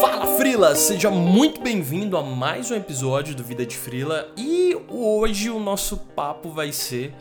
Fala Frila, seja muito bem-vindo a mais um episódio do Vida de Frila e hoje o nosso papo vai ser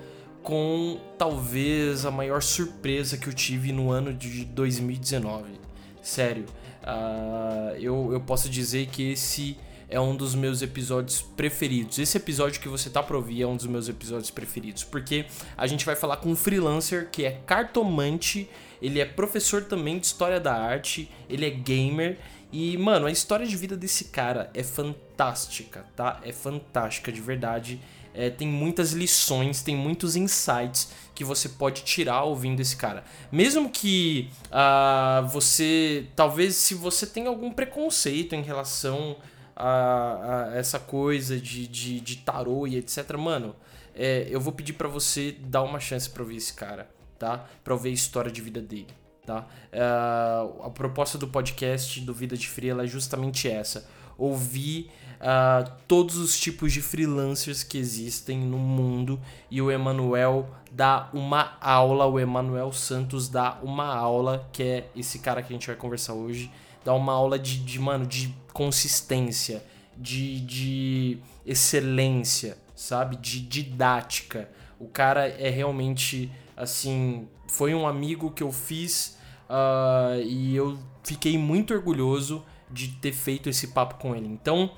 com talvez a maior surpresa que eu tive no ano de 2019. Sério, uh, eu, eu posso dizer que esse é um dos meus episódios preferidos. Esse episódio que você tá pra ouvir é um dos meus episódios preferidos, porque a gente vai falar com um freelancer que é cartomante, ele é professor também de história da arte, ele é gamer e, mano, a história de vida desse cara é fantástica, tá? É fantástica, de verdade. É, tem muitas lições, tem muitos insights que você pode tirar ouvindo esse cara. Mesmo que uh, você, talvez, se você tem algum preconceito em relação a, a essa coisa de, de, de, tarô e etc. Mano, é, eu vou pedir para você dar uma chance para ouvir esse cara, tá? Pra ouvir a história de vida dele, tá? É, a proposta do podcast do Vida de Fria é justamente essa. Ouvir uh, todos os tipos de freelancers que existem no mundo e o Emanuel dá uma aula, o Emanuel Santos dá uma aula, que é esse cara que a gente vai conversar hoje, dá uma aula de, de mano, de consistência, de, de excelência, sabe? De didática. O cara é realmente, assim, foi um amigo que eu fiz uh, e eu fiquei muito orgulhoso de ter feito esse papo com ele. Então,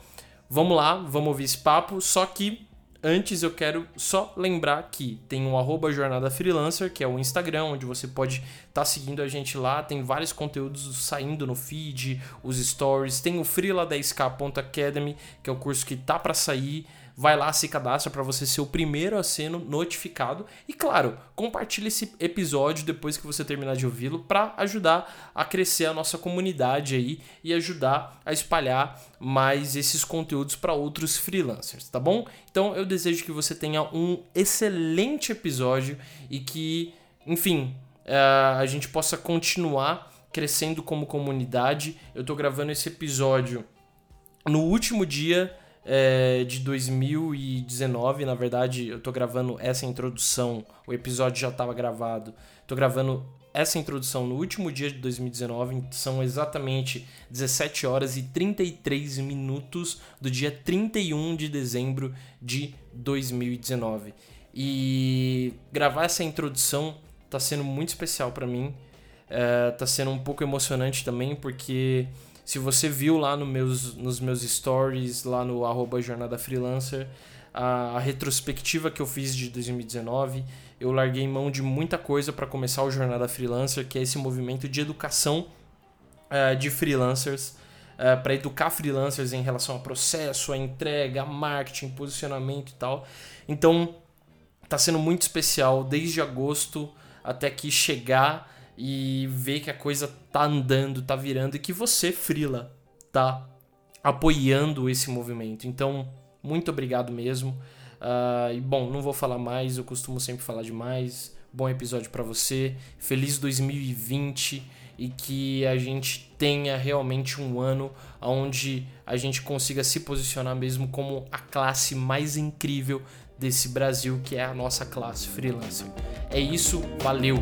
vamos lá, vamos ouvir esse papo, só que Antes eu quero só lembrar que tem o arroba Jornada Freelancer, que é o Instagram, onde você pode estar tá seguindo a gente lá. Tem vários conteúdos saindo no feed, os stories. Tem o freela10k.academy, que é o curso que tá para sair vai lá, se cadastra para você ser o primeiro a ser notificado. E claro, compartilhe esse episódio depois que você terminar de ouvi-lo para ajudar a crescer a nossa comunidade aí e ajudar a espalhar mais esses conteúdos para outros freelancers, tá bom? Então eu desejo que você tenha um excelente episódio e que, enfim, eh, a gente possa continuar crescendo como comunidade. Eu tô gravando esse episódio no último dia é, de 2019. Na verdade, eu tô gravando essa introdução, o episódio já estava gravado. Tô gravando essa introdução no último dia de 2019, são exatamente 17 horas e 33 minutos do dia 31 de dezembro de 2019. E gravar essa introdução tá sendo muito especial para mim. É, tá sendo um pouco emocionante também, porque se você viu lá no meus, nos meus stories, lá no arroba Jornada Freelancer, a, a retrospectiva que eu fiz de 2019, eu larguei mão de muita coisa para começar o Jornada Freelancer, que é esse movimento de educação uh, de freelancers, uh, para educar freelancers em relação ao processo, a entrega, a marketing, posicionamento e tal. Então, tá sendo muito especial desde agosto até que chegar e ver que a coisa tá andando, tá virando e que você, Frila, tá apoiando esse movimento. Então, muito obrigado mesmo. Uh, e bom, não vou falar mais, eu costumo sempre falar demais. Bom episódio para você. Feliz 2020 e que a gente tenha realmente um ano onde a gente consiga se posicionar mesmo como a classe mais incrível desse Brasil, que é a nossa classe freelancer. É isso, valeu!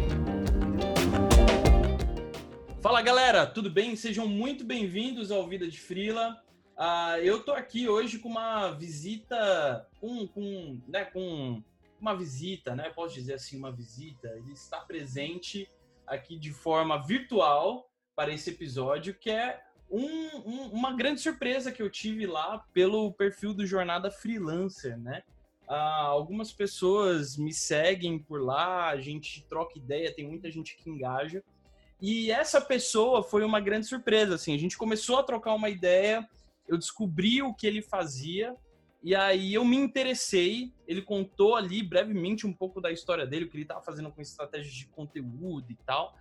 Fala galera, tudo bem? Sejam muito bem-vindos ao Vida de Frila. Uh, eu tô aqui hoje com uma visita, com, com, né, com uma visita, né? Posso dizer assim, uma visita. Ele está presente aqui de forma virtual para esse episódio, que é um, um, uma grande surpresa que eu tive lá pelo perfil do Jornada Freelancer, né? Uh, algumas pessoas me seguem por lá, a gente troca ideia, tem muita gente que engaja. E essa pessoa foi uma grande surpresa, assim, a gente começou a trocar uma ideia, eu descobri o que ele fazia, e aí eu me interessei, ele contou ali brevemente um pouco da história dele, o que ele estava fazendo com estratégias de conteúdo e tal.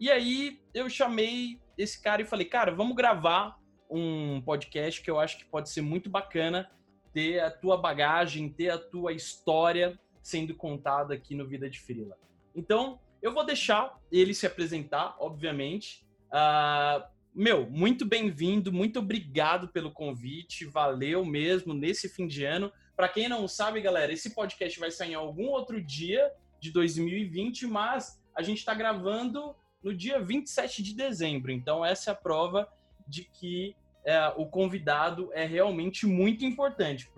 E aí eu chamei esse cara e falei, cara, vamos gravar um podcast que eu acho que pode ser muito bacana ter a tua bagagem, ter a tua história sendo contada aqui no Vida de Frila. Então, eu vou deixar ele se apresentar, obviamente. Uh, meu, muito bem-vindo, muito obrigado pelo convite, valeu mesmo nesse fim de ano. Para quem não sabe, galera, esse podcast vai sair em algum outro dia de 2020, mas a gente está gravando no dia 27 de dezembro. Então, essa é a prova de que é, o convidado é realmente muito importante,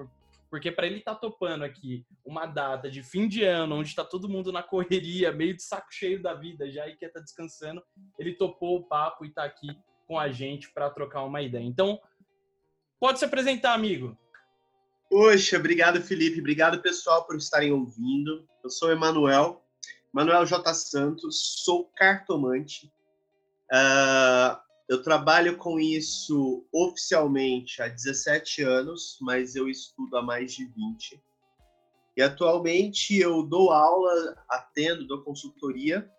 porque para ele estar tá topando aqui uma data de fim de ano, onde está todo mundo na correria, meio de saco cheio da vida já e quer estar tá descansando, ele topou o papo e está aqui com a gente para trocar uma ideia. Então, pode se apresentar, amigo. Poxa, obrigado, Felipe. Obrigado, pessoal, por estarem ouvindo. Eu sou Emanuel, Manuel J. Santos, sou cartomante. Uh, eu trabalho com isso oficialmente há 17 anos, mas eu estudo há mais de 20. E atualmente eu dou aula, atendo, dou consultoria.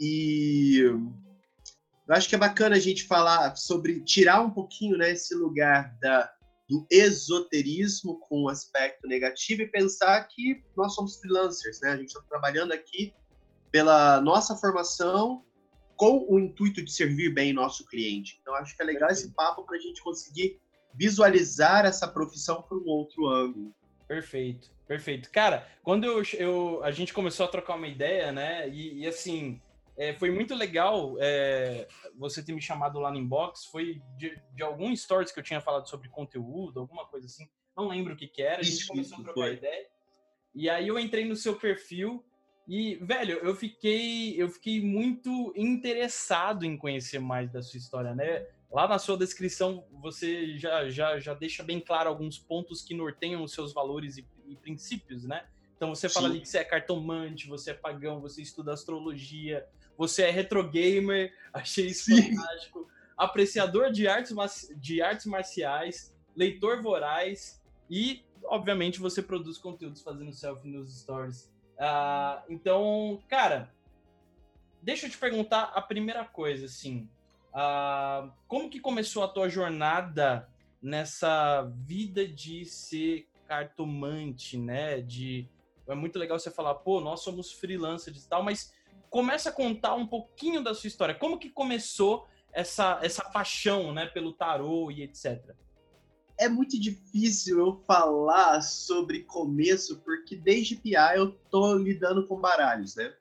E eu acho que é bacana a gente falar sobre tirar um pouquinho né, esse lugar da, do esoterismo com um aspecto negativo e pensar que nós somos freelancers, né? A gente está trabalhando aqui pela nossa formação com o intuito de servir bem nosso cliente. Então, acho que é legal Perfeito. esse papo para a gente conseguir visualizar essa profissão por um outro ângulo. Perfeito, perfeito. Cara, quando eu, eu a gente começou a trocar uma ideia, né? E, e assim, é, foi muito legal é, você ter me chamado lá no inbox. Foi de, de algum stories que eu tinha falado sobre conteúdo, alguma coisa assim. Não lembro o que, que era. A gente isso, começou a trocar foi. ideia. E aí eu entrei no seu perfil e, velho, eu fiquei, eu fiquei muito interessado em conhecer mais da sua história, né? Lá na sua descrição, você já, já, já deixa bem claro alguns pontos que norteiam os seus valores e, e princípios, né? Então você fala Sim. ali que você é cartomante, você é pagão, você estuda astrologia, você é retro gamer, achei isso Sim. fantástico. Apreciador de artes, de artes marciais, leitor voraz e, obviamente, você produz conteúdos fazendo selfie nos stories. Uh, então, cara, deixa eu te perguntar a primeira coisa, assim. Uh, como que começou a tua jornada nessa vida de ser cartomante, né? De é muito legal você falar, pô, nós somos freelancers e tal, mas começa a contar um pouquinho da sua história. Como que começou essa essa paixão, né, pelo tarô e etc é muito difícil eu falar sobre começo, porque desde PA eu tô lidando com baralhos, né?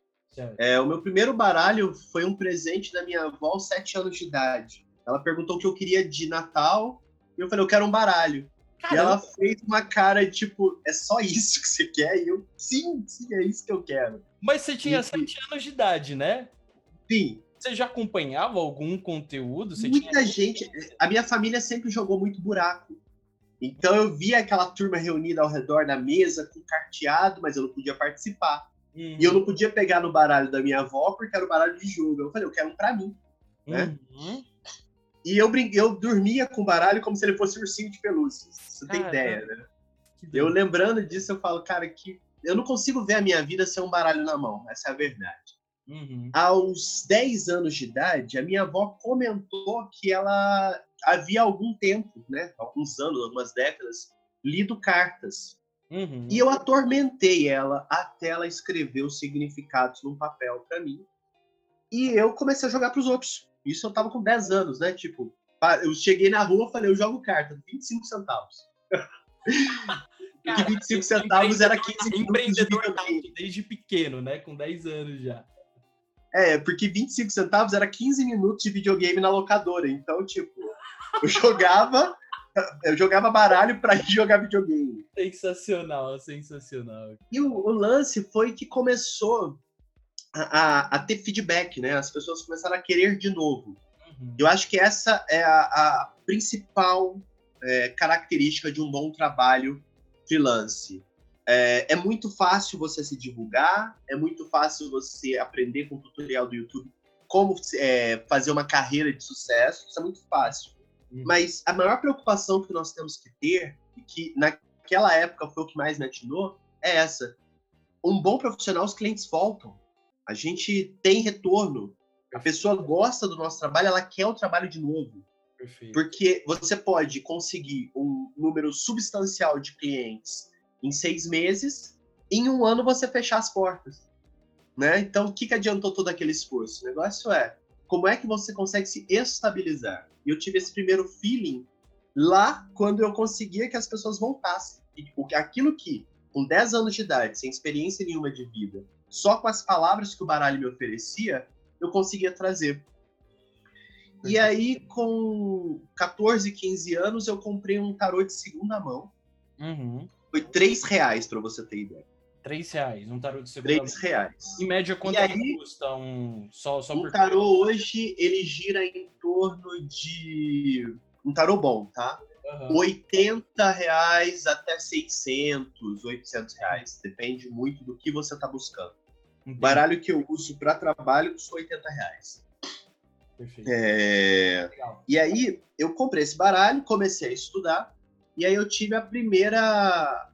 É, o meu primeiro baralho foi um presente da minha avó aos sete anos de idade. Ela perguntou o que eu queria de Natal, e eu falei, eu quero um baralho. Caramba. E ela fez uma cara tipo, é só isso que você quer? E eu, sim, sim, é isso que eu quero. Mas você tinha e, sete anos de idade, né? Sim. Você já acompanhava algum conteúdo? Você Muita tinha... gente. A minha família sempre jogou muito buraco. Então eu via aquela turma reunida ao redor da mesa com carteado, mas eu não podia participar. Uhum. E eu não podia pegar no baralho da minha avó porque era o baralho de jogo. Eu falei, eu quero um pra mim. Né? Uhum. E eu, eu dormia com o baralho como se ele fosse um ursinho de pelúcia. Você tem ideia, né? Eu lembrando disso, eu falo, cara, que eu não consigo ver a minha vida sem um baralho na mão. Essa é a verdade. Uhum. Aos 10 anos de idade, a minha avó comentou que ela havia algum tempo, né, alguns anos, algumas décadas, lido cartas. Uhum. E eu atormentei ela até ela escrever os significados num papel para mim. E eu comecei a jogar para os outros. Isso eu tava com 10 anos, né? Tipo, eu cheguei na rua e falei, eu jogo carta, 25 centavos. Cara, 25 centavos era 15 Empreendedor de desde pequeno, né? Com 10 anos já. É, porque 25 centavos era 15 minutos de videogame na locadora. Então, tipo, eu jogava, eu jogava baralho para jogar videogame. Sensacional, sensacional. E o, o lance foi que começou a, a, a, ter feedback, né? As pessoas começaram a querer de novo. Uhum. Eu acho que essa é a, a principal é, característica de um bom trabalho freelance. É, é, muito fácil você se divulgar, é muito fácil você aprender com o tutorial do YouTube como é, fazer uma carreira de sucesso, isso é muito fácil. Uhum. Mas a maior preocupação que nós temos que ter, e que naquela época foi o que mais me atinou, é essa. Um bom profissional, os clientes voltam. A gente tem retorno. A pessoa gosta do nosso trabalho, ela quer o trabalho de novo. Perfeito. Porque você pode conseguir um número substancial de clientes em seis meses, em um ano você fechar as portas. Né? Então, o que, que adiantou todo aquele esforço? O negócio é como é que você consegue se estabilizar. E eu tive esse primeiro feeling lá quando eu conseguia que as pessoas voltassem. E, tipo, aquilo que, com 10 anos de idade, sem experiência nenhuma de vida, só com as palavras que o baralho me oferecia, eu conseguia trazer. E aí, com 14, 15 anos, eu comprei um tarô de segunda mão. Uhum. Foi 3 reais, pra você ter ideia. 3 reais, um tarô de segunda 3 mão. reais. Em média, quanto aí, custa um só, só Um tarô hoje, ele gira em torno de... Um tarô bom, tá? Uhum. 80 reais até 600, 800 reais. Depende muito do que você tá buscando. O baralho que eu uso para trabalho custa 80 reais. Perfeito. É... E aí eu comprei esse baralho, comecei a estudar, e aí eu tive a primeira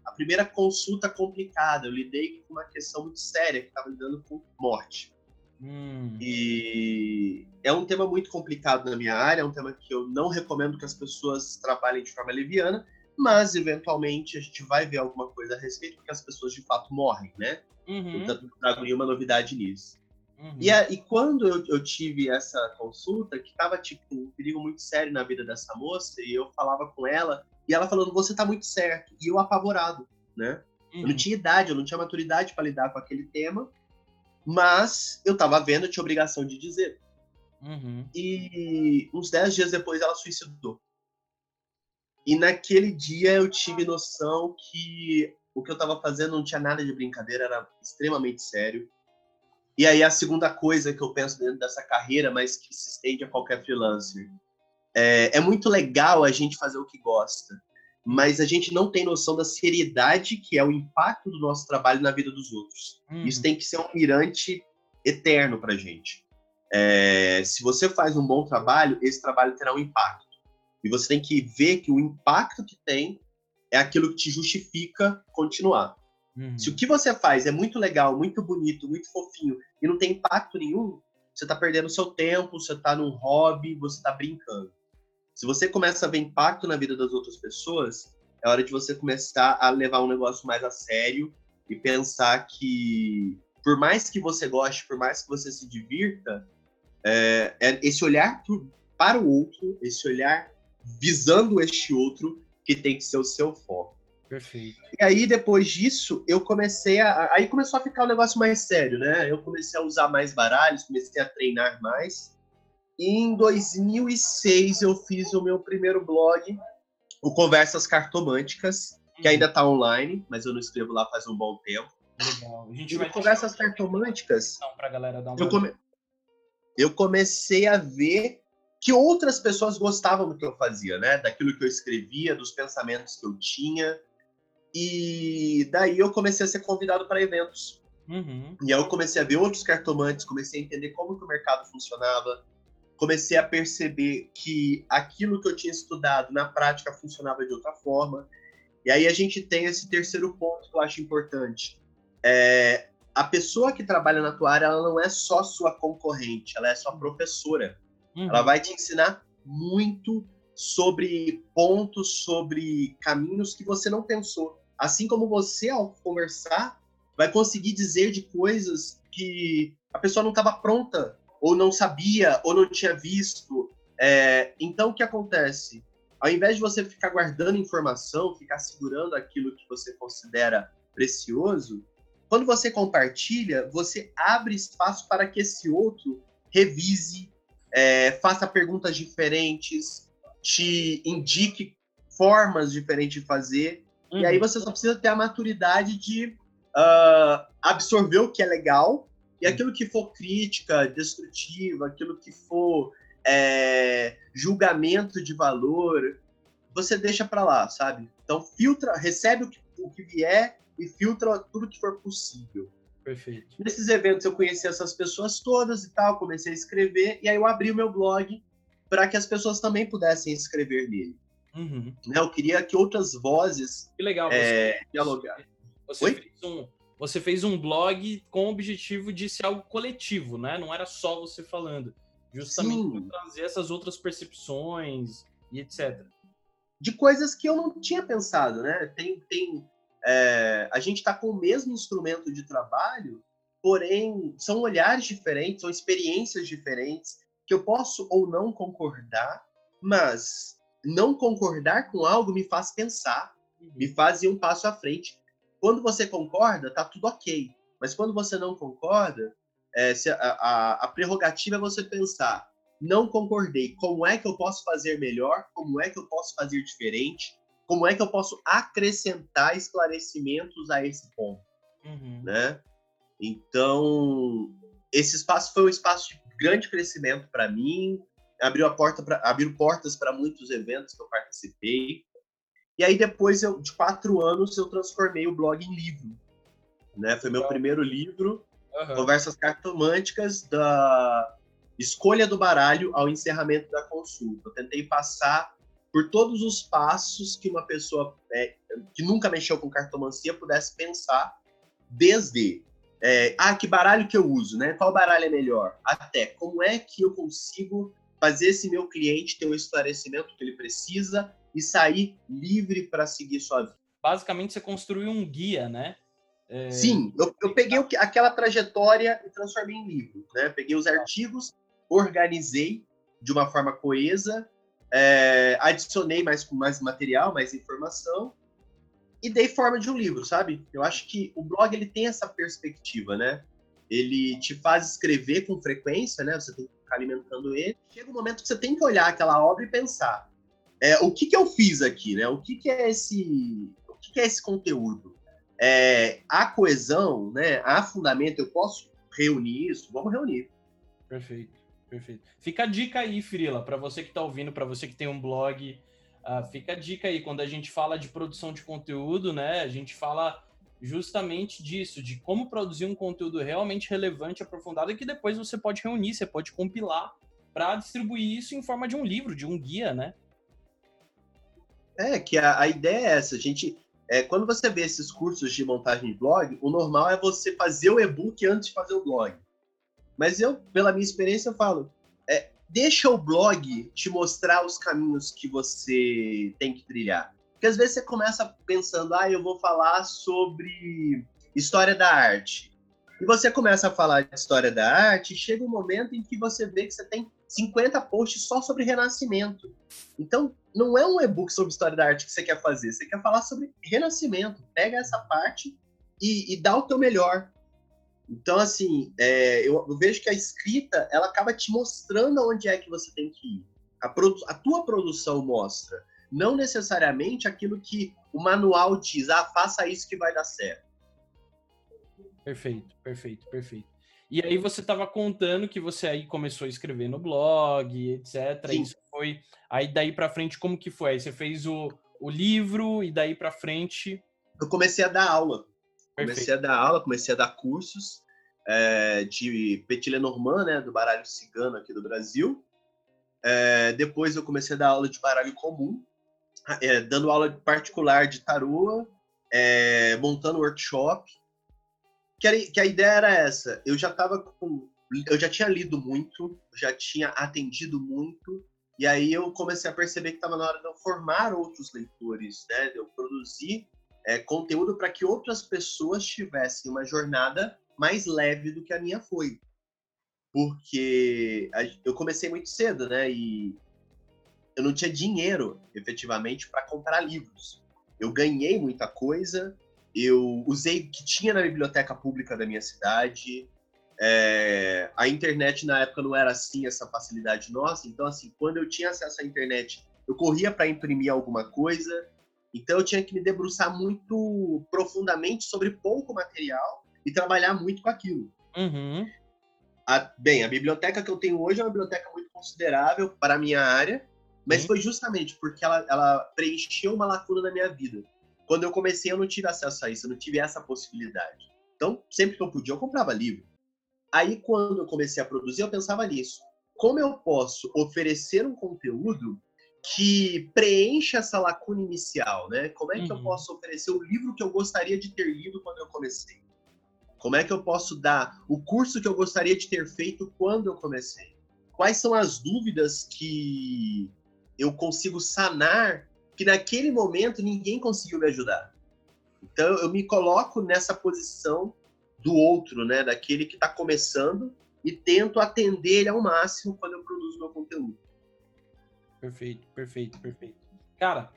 a primeira consulta complicada. Eu lidei com uma questão muito séria que estava lidando com morte. Hum. E é um tema muito complicado na minha área, é um tema que eu não recomendo que as pessoas trabalhem de forma leviana, mas eventualmente a gente vai ver alguma coisa a respeito, porque as pessoas de fato morrem, né? Uhum. Portanto, não trago nenhuma novidade nisso. Uhum. E, a, e, quando eu, eu, tive essa consulta, que tava, tipo, um perigo muito sério na vida dessa moça, e eu falava com ela, e ela falando, você tá muito certo, e eu apavorado, né? Uhum. Eu não uhum. tinha idade, eu não tinha maturidade para lidar com aquele tema, mas eu tava vendo, eu tinha obrigação de dizer. Uhum. E uns 10 dias depois ela suicidou. E naquele dia eu tive noção que o que eu tava fazendo não tinha nada de brincadeira, era extremamente sério e aí a segunda coisa que eu penso dentro dessa carreira, mas que se estende a qualquer freelancer, é, é muito legal a gente fazer o que gosta, mas a gente não tem noção da seriedade que é o impacto do nosso trabalho na vida dos outros. Uhum. Isso tem que ser um mirante eterno para gente. É, se você faz um bom trabalho, esse trabalho terá um impacto. E você tem que ver que o impacto que tem é aquilo que te justifica continuar. Uhum. Se o que você faz é muito legal, muito bonito, muito fofinho e não tem impacto nenhum, você está perdendo seu tempo, você está num hobby, você está brincando. Se você começa a ver impacto na vida das outras pessoas, é hora de você começar a levar um negócio mais a sério e pensar que, por mais que você goste, por mais que você se divirta, é, é esse olhar para o outro, esse olhar visando este outro, que tem que ser o seu foco. Perfeito. E aí, depois disso, eu comecei a. Aí começou a ficar um negócio mais sério, né? Eu comecei a usar mais baralhos, comecei a treinar mais. E em 2006 eu fiz o meu primeiro blog, o Conversas Cartomânticas, que ainda está online, mas eu não escrevo lá faz um bom tempo. Legal. A gente vai Conversas Cartomânticas. Pra galera dar uma eu, come... eu comecei a ver que outras pessoas gostavam do que eu fazia, né? Daquilo que eu escrevia, dos pensamentos que eu tinha. E daí eu comecei a ser convidado para eventos. Uhum. E aí eu comecei a ver outros cartomantes, comecei a entender como que o mercado funcionava, comecei a perceber que aquilo que eu tinha estudado na prática funcionava de outra forma. E aí a gente tem esse terceiro ponto que eu acho importante. É, a pessoa que trabalha na tua área, ela não é só sua concorrente, ela é sua professora. Uhum. Ela vai te ensinar muito sobre pontos, sobre caminhos que você não pensou. Assim como você, ao conversar, vai conseguir dizer de coisas que a pessoa não estava pronta, ou não sabia, ou não tinha visto. É, então, o que acontece? Ao invés de você ficar guardando informação, ficar segurando aquilo que você considera precioso, quando você compartilha, você abre espaço para que esse outro revise, é, faça perguntas diferentes, te indique formas diferentes de fazer. Uhum. E aí você só precisa ter a maturidade de uh, absorver o que é legal e aquilo que for crítica, destrutiva, aquilo que for é, julgamento de valor, você deixa para lá, sabe? Então filtra, recebe o que, o que vier e filtra tudo que for possível. Perfeito. Nesses eventos eu conheci essas pessoas todas e tal, comecei a escrever e aí eu abri o meu blog para que as pessoas também pudessem escrever nele. Uhum. Né? Eu queria que outras vozes que legal, é, dialogar. Você fez, um, você fez um blog com o objetivo de ser algo coletivo, né? Não era só você falando. Justamente para trazer essas outras percepções e etc. De coisas que eu não tinha pensado, né? Tem, tem, é, a gente está com o mesmo instrumento de trabalho, porém são olhares diferentes, são experiências diferentes que eu posso ou não concordar, mas não concordar com algo me faz pensar, uhum. me faz ir um passo à frente. Quando você concorda, tá tudo ok. Mas quando você não concorda, é, a, a, a prerrogativa é você pensar, não concordei, como é que eu posso fazer melhor, como é que eu posso fazer diferente, como é que eu posso acrescentar esclarecimentos a esse ponto, uhum. né? Então, esse espaço foi um espaço de grande crescimento para mim, abriu a porta para abriu portas para muitos eventos que eu participei. E aí depois eu, de quatro anos eu transformei o blog em livro, né? Foi meu primeiro livro, uhum. Conversas Cartomânticas da escolha do baralho ao encerramento da consulta. Eu tentei passar por todos os passos que uma pessoa é, que nunca mexeu com cartomancia pudesse pensar, desde é, ah, que baralho que eu uso, né? Qual baralho é melhor? Até como é que eu consigo fazer esse meu cliente ter o esclarecimento que ele precisa e sair livre para seguir sua vida. Basicamente, você construiu um guia, né? É... Sim, eu, eu peguei o, aquela trajetória e transformei em livro. Né? Peguei os artigos, organizei de uma forma coesa, é, adicionei mais, mais material, mais informação e dei forma de um livro, sabe? Eu acho que o blog ele tem essa perspectiva, né? Ele te faz escrever com frequência, né? Você tem que ficar alimentando ele. Chega um momento que você tem que olhar aquela obra e pensar: é, o que, que eu fiz aqui, né? O que, que é esse, o que, que é esse conteúdo? É, a coesão, né? A fundamento, eu posso reunir isso? Vamos reunir. Perfeito, perfeito. Fica a dica aí, Frila, para você que está ouvindo, para você que tem um blog, Uh, fica a dica aí, quando a gente fala de produção de conteúdo, né? A gente fala justamente disso, de como produzir um conteúdo realmente relevante, aprofundado, e que depois você pode reunir, você pode compilar para distribuir isso em forma de um livro, de um guia, né? É, que a, a ideia é essa, a gente. É, quando você vê esses cursos de montagem de blog, o normal é você fazer o e-book antes de fazer o blog. Mas eu, pela minha experiência, eu falo, é, deixa o blog te mostrar os caminhos que você tem que trilhar. Porque às vezes você começa pensando, ah, eu vou falar sobre história da arte. E você começa a falar de história da arte, chega um momento em que você vê que você tem 50 posts só sobre renascimento. Então, não é um e-book sobre história da arte que você quer fazer, você quer falar sobre renascimento. Pega essa parte e, e dá o teu melhor. Então, assim, é, eu, vejo que a escrita, ela acaba te mostrando aonde é que você tem que ir. A, a tua produção mostra, não necessariamente aquilo que o manual diz, ah, faça isso que vai dar certo. Perfeito, perfeito, perfeito. E aí você estava contando que você aí começou a escrever no blog, etc. Sim. Isso foi. Aí daí para frente, como que foi? Aí você fez o, o livro e daí para frente. Eu comecei a dar aula. Comecei a dar aula, comecei a dar cursos é, de Petit Lenormand, né, do baralho cigano aqui do Brasil. É, depois eu comecei a dar aula de baralho comum, é, dando aula particular de tarô, montando workshop. Que a, que a ideia era essa. Eu já estava com, eu já tinha lido muito, já tinha atendido muito, e aí eu comecei a perceber que estava na hora de eu formar outros leitores, né? De eu produzir é, conteúdo para que outras pessoas tivessem uma jornada mais leve do que a minha foi. Porque eu comecei muito cedo, né? E eu não tinha dinheiro, efetivamente, para comprar livros. Eu ganhei muita coisa, eu usei o que tinha na biblioteca pública da minha cidade. É, a internet na época não era assim, essa facilidade nossa. Então, assim, quando eu tinha acesso à internet, eu corria para imprimir alguma coisa. Então eu tinha que me debruçar muito profundamente sobre pouco material e trabalhar muito com aquilo. Uhum. A, bem, a biblioteca que eu tenho hoje é uma biblioteca muito considerável para a minha área, mas uhum. foi justamente porque ela, ela preencheu uma lacuna na minha vida. Quando eu comecei, eu não tive acesso a isso, eu não tive essa possibilidade. Então, sempre que eu podia, eu comprava livro. Aí, quando eu comecei a produzir, eu pensava nisso. Como eu posso oferecer um conteúdo que preencha essa lacuna inicial, né? Como é que uhum. eu posso oferecer o livro que eu gostaria de ter lido quando eu comecei? Como é que eu posso dar o curso que eu gostaria de ter feito quando eu comecei? Quais são as dúvidas que eu consigo sanar que naquele momento ninguém conseguiu me ajudar? Então eu me coloco nessa posição do outro, né, daquele que está começando e tento atender ele ao máximo quando eu produzo meu conteúdo. Perfeito, perfeito, perfeito. Cara,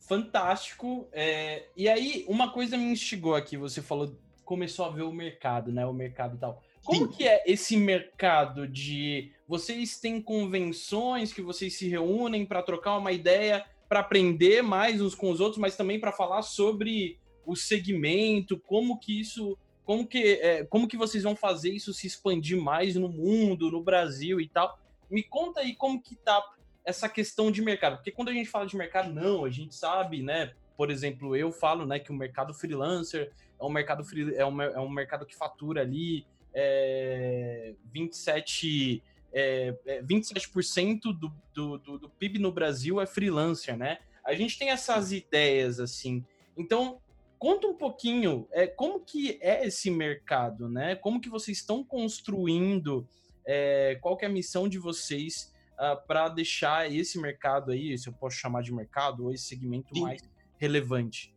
fantástico. É, e aí, uma coisa me instigou aqui, você falou, começou a ver o mercado, né? O mercado e tal. como que é esse mercado de vocês têm convenções que vocês se reúnem para trocar uma ideia, para aprender mais uns com os outros, mas também para falar sobre o segmento, como que isso, como que, é, como que vocês vão fazer isso se expandir mais no mundo, no Brasil e tal. Me conta aí como que tá essa questão de mercado, porque quando a gente fala de mercado, não, a gente sabe, né? Por exemplo, eu falo, né, que o mercado freelancer é um mercado free, é, um, é um mercado que fatura ali é, 27 é, 27% é, do, do, do, do PIB no Brasil é freelancer, né? A gente tem essas ideias assim. Então, conta um pouquinho é, como que é esse mercado, né? Como que vocês estão construindo, é, qual que é a missão de vocês uh, ah, para deixar esse mercado aí, se eu posso chamar de mercado, ou esse segmento Sim. mais relevante?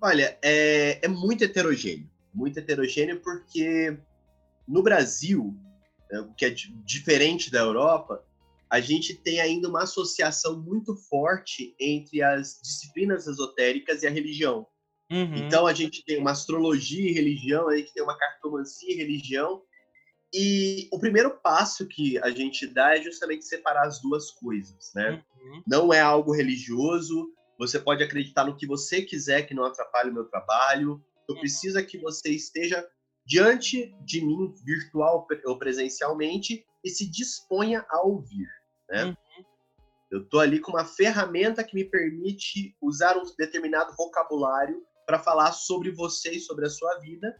Olha, é, é muito heterogêneo. Muito heterogêneo porque no Brasil, o que é diferente da Europa, a gente tem ainda uma associação muito forte entre as disciplinas esotéricas e a religião. Uhum. Então a gente tem uma astrologia e religião, a gente tem uma cartomancia e religião. E o primeiro passo que a gente dá é justamente separar as duas coisas, né? Uhum. Não é algo religioso, você pode acreditar no que você quiser que não atrapalhe o meu trabalho. Eu uhum. preciso que você esteja diante de mim, virtual ou presencialmente, e se disponha a ouvir. Né? Uhum. Eu estou ali com uma ferramenta que me permite usar um determinado vocabulário para falar sobre você e sobre a sua vida.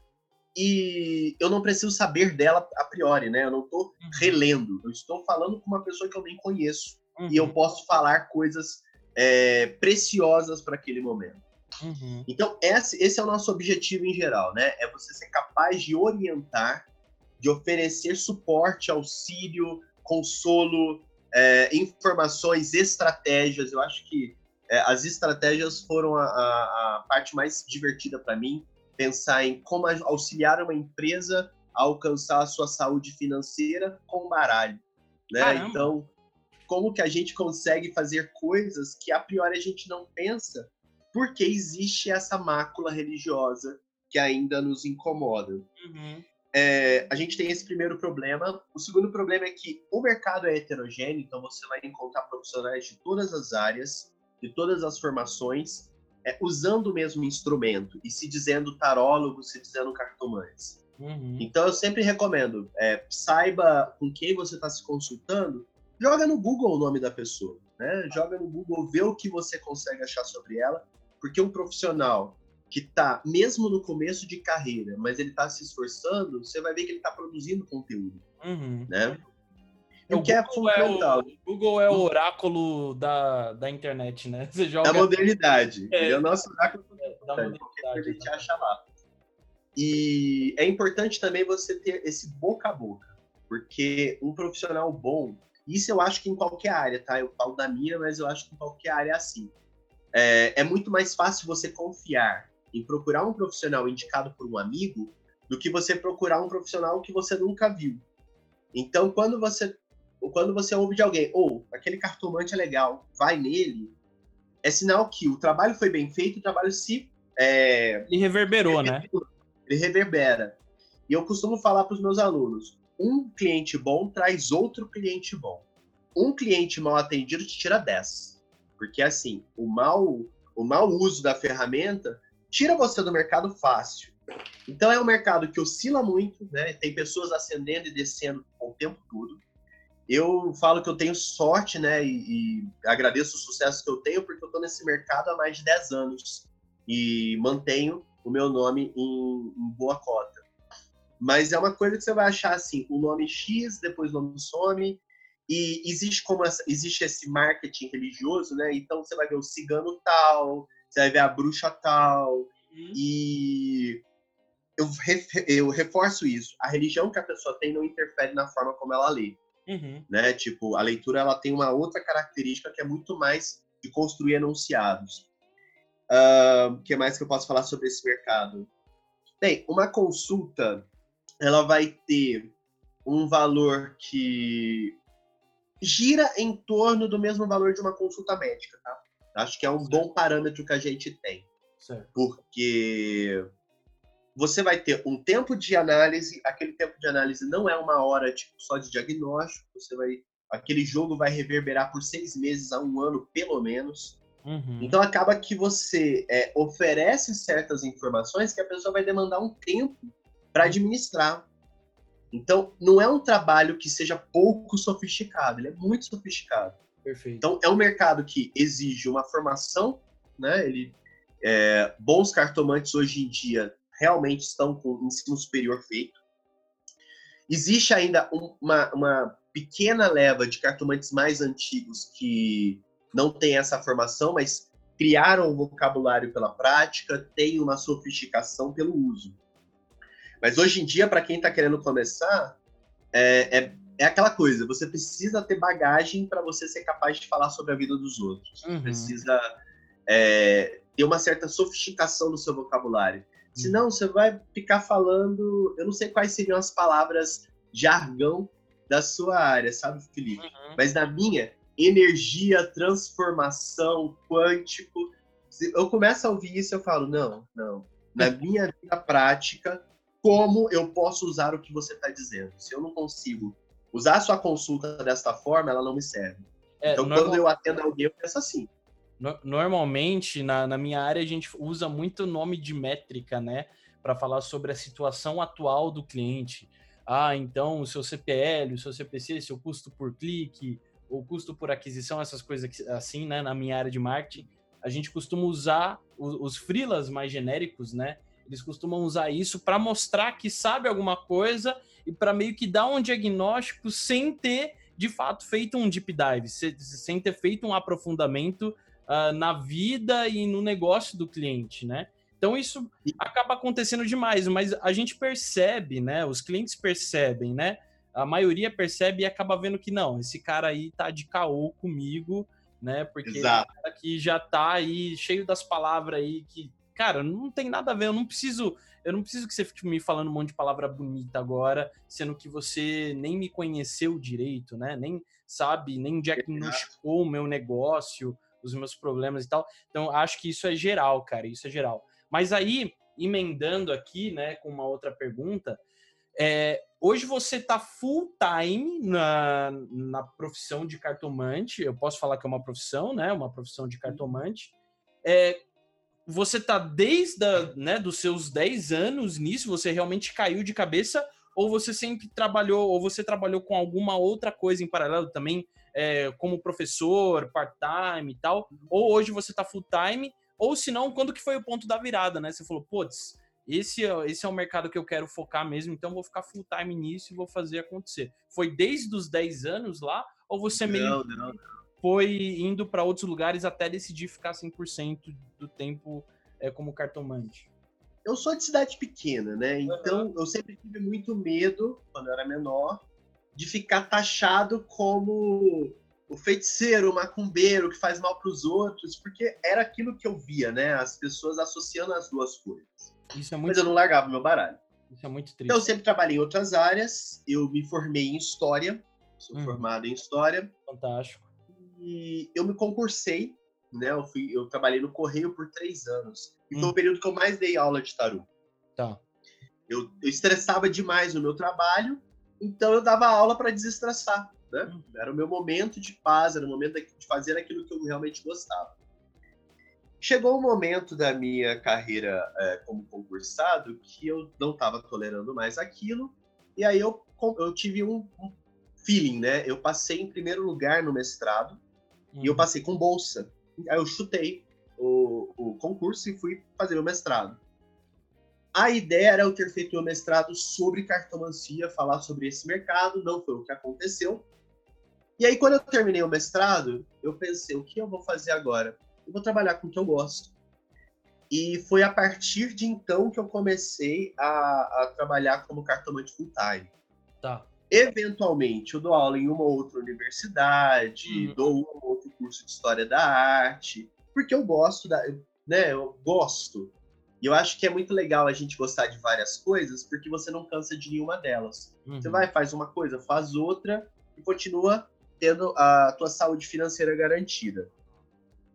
E eu não preciso saber dela a priori, né? Eu não estou uhum. relendo. Eu estou falando com uma pessoa que eu nem conheço. Uhum. E eu uhum. posso falar coisas é, preciosas para aquele momento. Uhum. Então, esse, esse é o nosso objetivo em geral, né? É você ser capaz de orientar, de oferecer suporte, auxílio, consolo, é, informações, estratégias. Eu acho que é, as estratégias foram a, a, a parte mais divertida para mim. Pensar em como auxiliar uma empresa a alcançar a sua saúde financeira com baralho. Né? Então, como que a gente consegue fazer coisas que a priori a gente não pensa, porque existe essa mácula religiosa que ainda nos incomoda. Uhum. É, a gente tem esse primeiro problema. O segundo problema é que o mercado é heterogêneo, então você vai encontrar profissionais de todas as áreas, de todas as formações, é, usando o mesmo instrumento e se dizendo tarólogo, se dizendo cartomante. Uhum. Então eu sempre recomendo, é, saiba com quem você está se consultando, joga no Google o nome da pessoa, né? Joga no Google, vê o que você consegue achar sobre ela porque um profissional que está, mesmo no começo de carreira, mas ele está se esforçando, você vai ver que ele está produzindo conteúdo, uhum. né? É, o que é fundamental. É o, Google é o oráculo da, da internet, né? Você joga... Da modernidade. É, é o nosso oráculo é, da modernidade. A gente acha lá. E é importante também você ter esse boca a boca, porque um profissional bom, isso eu acho que em qualquer área, tá? Eu falo da minha, mas eu acho que em qualquer área é assim é, é muito mais fácil você confiar em procurar um profissional indicado por um amigo do que você procurar um profissional que você nunca viu. Então, quando você quando você ouve de alguém, ou oh, aquele cartomante é legal, vai nele, é sinal que o trabalho foi bem feito, o trabalho se é, ele reverberou, né? Ele reverbera. E eu costumo falar para os meus alunos: um cliente bom traz outro cliente bom. Um cliente mal atendido te tira 10. Porque, assim, o mau, o mau uso da ferramenta tira você do mercado fácil. Então, é um mercado que oscila muito, né? Tem pessoas ascendendo e descendo o tempo todo. Eu falo que eu tenho sorte, né? E, e agradeço o sucesso que eu tenho, porque eu estou nesse mercado há mais de 10 anos. E mantenho o meu nome em, em boa cota. Mas é uma coisa que você vai achar assim, o nome X, depois o nome some, e existe como essa, existe esse marketing religioso, né? Então você vai ver o cigano tal, você vai ver a bruxa tal. Uhum. E eu, eu reforço isso. A religião que a pessoa tem não interfere na forma como ela lê. Uhum. Né? Tipo, a leitura ela tem uma outra característica que é muito mais de construir enunciados. O uh, que mais que eu posso falar sobre esse mercado? Bem, uma consulta ela vai ter um valor que gira em torno do mesmo valor de uma consulta médica, tá? Acho que é um bom parâmetro que a gente tem. Certo. Porque você vai ter um tempo de análise, aquele tempo de análise não é uma hora tipo, só de diagnóstico, você vai. Aquele jogo vai reverberar por seis meses a um ano, pelo menos. Uhum. Então acaba que você é, oferece certas informações que a pessoa vai demandar um tempo para administrar. Então não é um trabalho que seja pouco sofisticado, ele é muito sofisticado. Perfeito. Então é um mercado que exige uma formação, né? Ele é, bons cartomantes hoje em dia realmente estão com ensino superior feito. Existe ainda uma, uma pequena leva de cartomantes mais antigos que não têm essa formação, mas criaram o vocabulário pela prática, têm uma sofisticação pelo uso. Mas hoje em dia, para quem está querendo começar, é, é, é, aquela coisa: você precisa ter bagagem para você ser capaz de falar sobre a vida dos outros. Uhum. Precisa é, ter uma certa sofisticação no seu vocabulário. Senão você vai ficar falando, eu não sei quais seriam as palavras jargão da sua área, sabe, Felipe? Uhum. Mas na minha, energia, transformação, quântico. Eu começo a ouvir isso e eu falo, não, não. Na minha vida prática, como eu posso usar o que você está dizendo? Se eu não consigo usar a sua consulta desta forma, ela não me serve. É, então, normal... quando eu atendo alguém, eu penso assim. Normalmente, na, na minha área, a gente usa muito nome de métrica, né? Para falar sobre a situação atual do cliente. Ah, então, o seu CPL, o seu CPC, seu custo por clique, o custo por aquisição, essas coisas assim, né? Na minha área de marketing, a gente costuma usar os, os freelas mais genéricos, né? Eles costumam usar isso para mostrar que sabe alguma coisa e para meio que dar um diagnóstico sem ter, de fato, feito um deep dive, sem ter feito um aprofundamento uh, na vida e no negócio do cliente, né? Então isso acaba acontecendo demais, mas a gente percebe, né? Os clientes percebem, né? A maioria percebe e acaba vendo que não, esse cara aí tá de caô comigo, né? Porque Exato. aqui já tá aí cheio das palavras aí que, cara, não tem nada a ver, eu não preciso, eu não preciso que você fique me falando um monte de palavra bonita agora, sendo que você nem me conheceu direito, né? Nem sabe, nem diagnosticou o meu negócio, os meus problemas e tal. Então, acho que isso é geral, cara, isso é geral. Mas aí, emendando aqui, né, com uma outra pergunta, é, hoje você está full time na, na profissão de cartomante. Eu posso falar que é uma profissão, né? Uma profissão de cartomante. É, você está desde a, né, dos seus 10 anos nisso, você realmente caiu de cabeça, ou você sempre trabalhou, ou você trabalhou com alguma outra coisa em paralelo também, é, como professor, part-time e tal, ou hoje você está full-time, ou se não, quando que foi o ponto da virada, né? Você falou, putz, esse, é, esse é o mercado que eu quero focar mesmo, então vou ficar full-time nisso e vou fazer acontecer. Foi desde os 10 anos lá, ou você não, meio não, não. Foi indo para outros lugares até decidir ficar 100% do tempo é, como cartomante? Eu sou de cidade pequena, né? Então uhum. eu sempre tive muito medo, quando eu era menor, de ficar taxado como o feiticeiro, o macumbeiro que faz mal para os outros, porque era aquilo que eu via, né? As pessoas associando as duas coisas. Isso é muito... Mas eu não largava meu baralho. Isso é muito triste. Então, eu sempre trabalhei em outras áreas. Eu me formei em História. Sou hum. formado em História. Fantástico. E eu me concursei, né? Eu, fui, eu trabalhei no Correio por três anos. E hum. foi o período que eu mais dei aula de tarô. Tá. Eu, eu estressava demais no meu trabalho então eu dava aula para desestressar, né? Uhum. Era o meu momento de paz, era o momento de fazer aquilo que eu realmente gostava. Chegou um momento da minha carreira é, como concursado que eu não estava tolerando mais aquilo, e aí eu, eu tive um, um, feeling, né? Eu passei em primeiro lugar no mestrado, uhum. e eu uhum. passei com bolsa. Aí eu chutei o, o concurso e fui fazer o mestrado. A ideia era eu ter feito um mestrado sobre cartomancia, falar sobre esse mercado, não foi o que aconteceu. E aí, quando eu terminei o mestrado, eu pensei, o que eu vou fazer agora? Eu vou trabalhar com o que eu gosto. E foi a partir de então que eu comecei a, a trabalhar como cartomante full-time. Tá. Eventualmente, eu dou aula em uma ou outra universidade, uhum. dou um ou outro curso de História da Arte, porque eu gosto da... Né, eu gosto e eu acho que é muito legal a gente gostar de várias coisas, porque você não cansa de nenhuma delas. Uhum. Você vai, faz uma coisa, faz outra e continua tendo a tua saúde financeira garantida.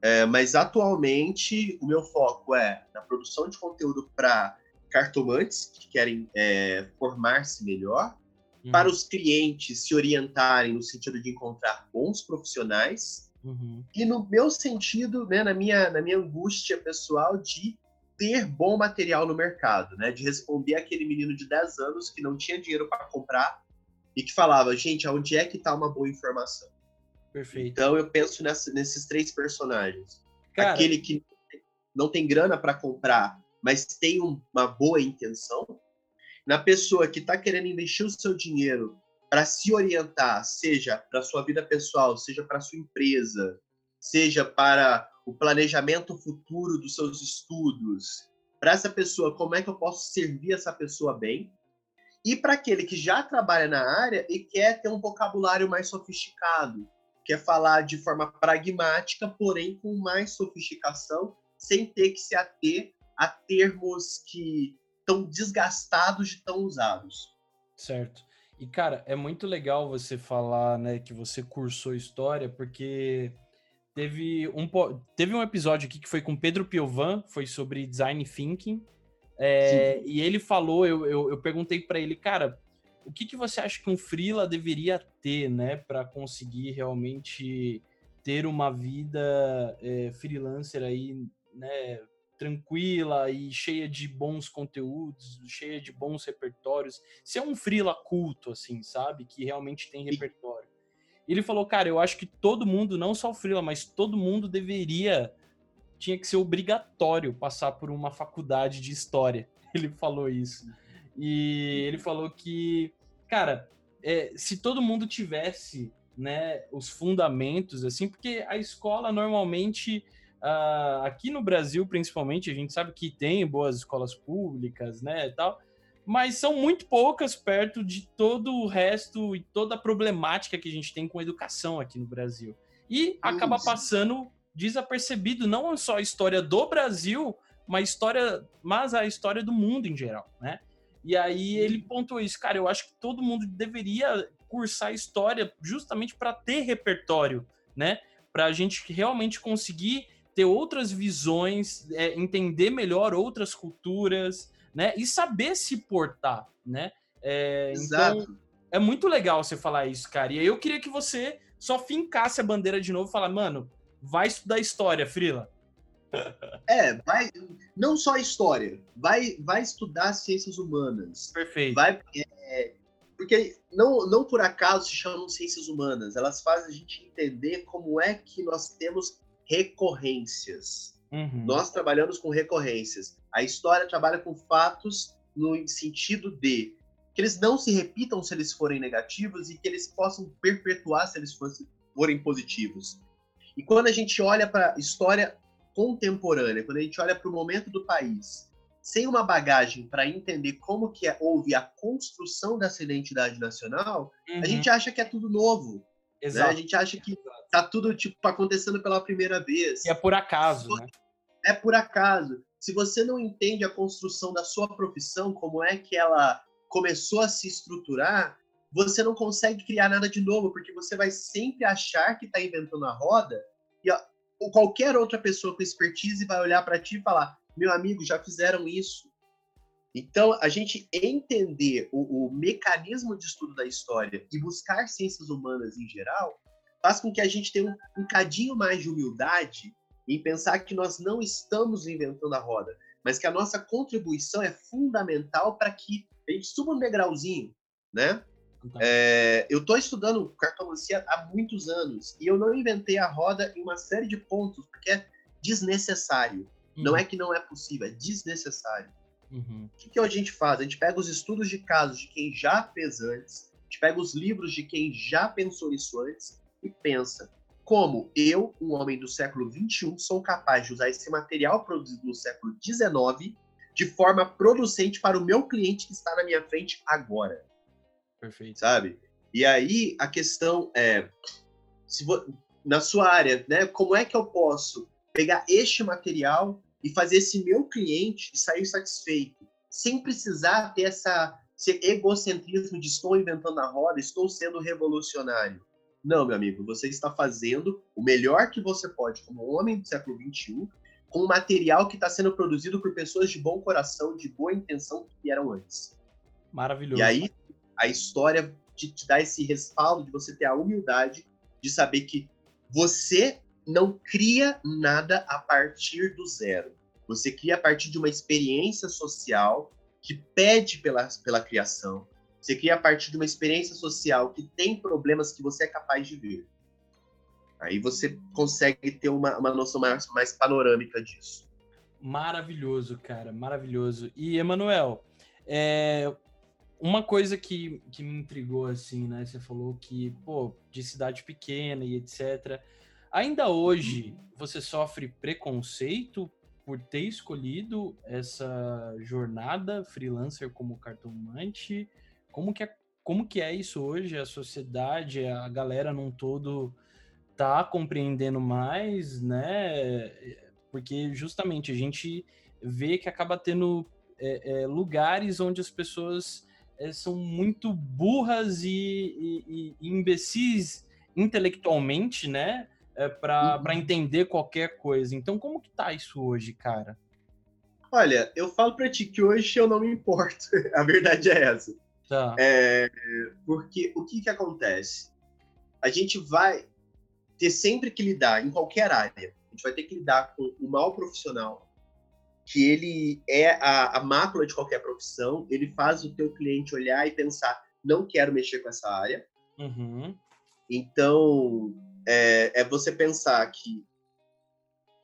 É, mas atualmente o meu foco é na produção de conteúdo para cartomantes que querem é, formar-se melhor, uhum. para os clientes se orientarem no sentido de encontrar bons profissionais, uhum. e no meu sentido, né, na, minha, na minha angústia pessoal de ter bom material no mercado, né, de responder aquele menino de 10 anos que não tinha dinheiro para comprar e que falava, gente, aonde é que está uma boa informação? Perfeito. Então eu penso nessa, nesses três personagens. Cara... Aquele que não tem grana para comprar, mas tem uma boa intenção. Na pessoa que está querendo investir o seu dinheiro para se orientar, seja para sua vida pessoal, seja para sua empresa, seja para o planejamento futuro dos seus estudos. Para essa pessoa, como é que eu posso servir essa pessoa bem? E para aquele que já trabalha na área e quer ter um vocabulário mais sofisticado, quer falar de forma pragmática, porém com mais sofisticação, sem ter que se ater a termos que estão desgastados de tão usados. Certo. E cara, é muito legal você falar, né, que você cursou história, porque teve um teve um episódio aqui que foi com Pedro Piovan, foi sobre design thinking. É, e ele falou, eu, eu, eu perguntei para ele, cara, o que, que você acha que um freela deveria ter, né, para conseguir realmente ter uma vida é, freelancer aí, né, tranquila e cheia de bons conteúdos, cheia de bons repertórios. Ser um freela culto, assim, sabe, que realmente tem repertório. Ele falou, cara, eu acho que todo mundo, não só o freela, mas todo mundo deveria, tinha que ser obrigatório passar por uma faculdade de história. Ele falou isso. E ele falou que, cara, é, se todo mundo tivesse né, os fundamentos, assim, porque a escola normalmente, uh, aqui no Brasil principalmente, a gente sabe que tem boas escolas públicas, né, tal, mas são muito poucas perto de todo o resto e toda a problemática que a gente tem com a educação aqui no Brasil. E acaba passando desapercebido não só a história do Brasil, mas, história, mas a história do mundo em geral, né? E aí ele pontuou isso, cara, eu acho que todo mundo deveria cursar história justamente para ter repertório, né? Para a gente realmente conseguir ter outras visões, é, entender melhor outras culturas, né? E saber se portar, né? É, Exato. Então, é muito legal você falar isso, cara. E aí eu queria que você só fincasse a bandeira de novo e falar, mano, vai estudar história, Frila. É, vai, não só história, vai, vai estudar ciências humanas. Perfeito. Vai, é, porque não, não por acaso se chamam ciências humanas, elas fazem a gente entender como é que nós temos recorrências. Uhum. Nós trabalhamos com recorrências. A história trabalha com fatos no sentido de que eles não se repitam se eles forem negativos e que eles possam perpetuar se eles forem positivos. E quando a gente olha para a história contemporânea, quando a gente olha para o momento do país, sem uma bagagem para entender como que é, houve a construção dessa identidade nacional, uhum. a gente acha que é tudo novo. Exato. Né? A gente acha que tá tudo tipo acontecendo pela primeira vez. E é por acaso, né? É por acaso. Se você não entende a construção da sua profissão, como é que ela começou a se estruturar, você não consegue criar nada de novo, porque você vai sempre achar que está inventando a roda e ou qualquer outra pessoa com expertise vai olhar para ti e falar: meu amigo, já fizeram isso. Então, a gente entender o, o, mecanismo de estudo da história e buscar ciências humanas em geral faz com que a gente tenha um, um cadinho mais de humildade em pensar que nós não estamos inventando a roda, mas que a nossa contribuição é fundamental para que a gente suba um degrauzinho, né? É, eu estou estudando cartomancia há muitos anos e eu não inventei a roda em uma série de pontos porque é desnecessário. Uhum. Não é que não é possível, é desnecessário. Uhum. O que, que a gente faz? A gente pega os estudos de casos de quem já fez antes, a gente pega os livros de quem já pensou nisso antes e pensa como eu, um homem do século XXI, sou capaz de usar esse material produzido no século XIX de forma producente para o meu cliente que está na minha frente agora. Perfeito. Sabe? E aí a questão é, se na sua área, né, como é que eu posso pegar este material e fazer esse meu cliente sair satisfeito, sem precisar ter essa esse egocentrismo de estou inventando a roda, estou sendo revolucionário. Não, meu amigo, você está fazendo o melhor que você pode como homem do século XXI, com material que está sendo produzido por pessoas de bom coração, de boa intenção que vieram antes. Maravilhoso. E aí a história te, te dá esse respaldo de você ter a humildade de saber que você não cria nada a partir do zero. Você cria a partir de uma experiência social que pede pela, pela criação. Você cria a partir de uma experiência social que tem problemas que você é capaz de ver. Aí você consegue ter uma, uma noção mais, mais panorâmica disso. Maravilhoso, cara, maravilhoso. E, Emanuel, é, uma coisa que, que me intrigou, assim, né? Você falou que, pô, de cidade pequena e etc. Ainda hoje, você sofre preconceito por ter escolhido essa jornada freelancer como cartomante? Como que é, como que é isso hoje? A sociedade, a galera num todo tá compreendendo mais, né? Porque justamente a gente vê que acaba tendo é, é, lugares onde as pessoas é, são muito burras e, e, e, imbecis intelectualmente, né? É, para uhum. entender qualquer coisa. Então, como que tá isso hoje, cara? Olha, eu falo para ti que hoje eu não me importo. A verdade é essa. Tá. É, porque o que que acontece? A gente vai ter sempre que lidar em qualquer área. A gente vai ter que lidar com o mal profissional, que ele é a, a mácula de qualquer profissão. Ele faz o teu cliente olhar e pensar, não quero mexer com essa área. Uhum. Então, é, é, você pensar que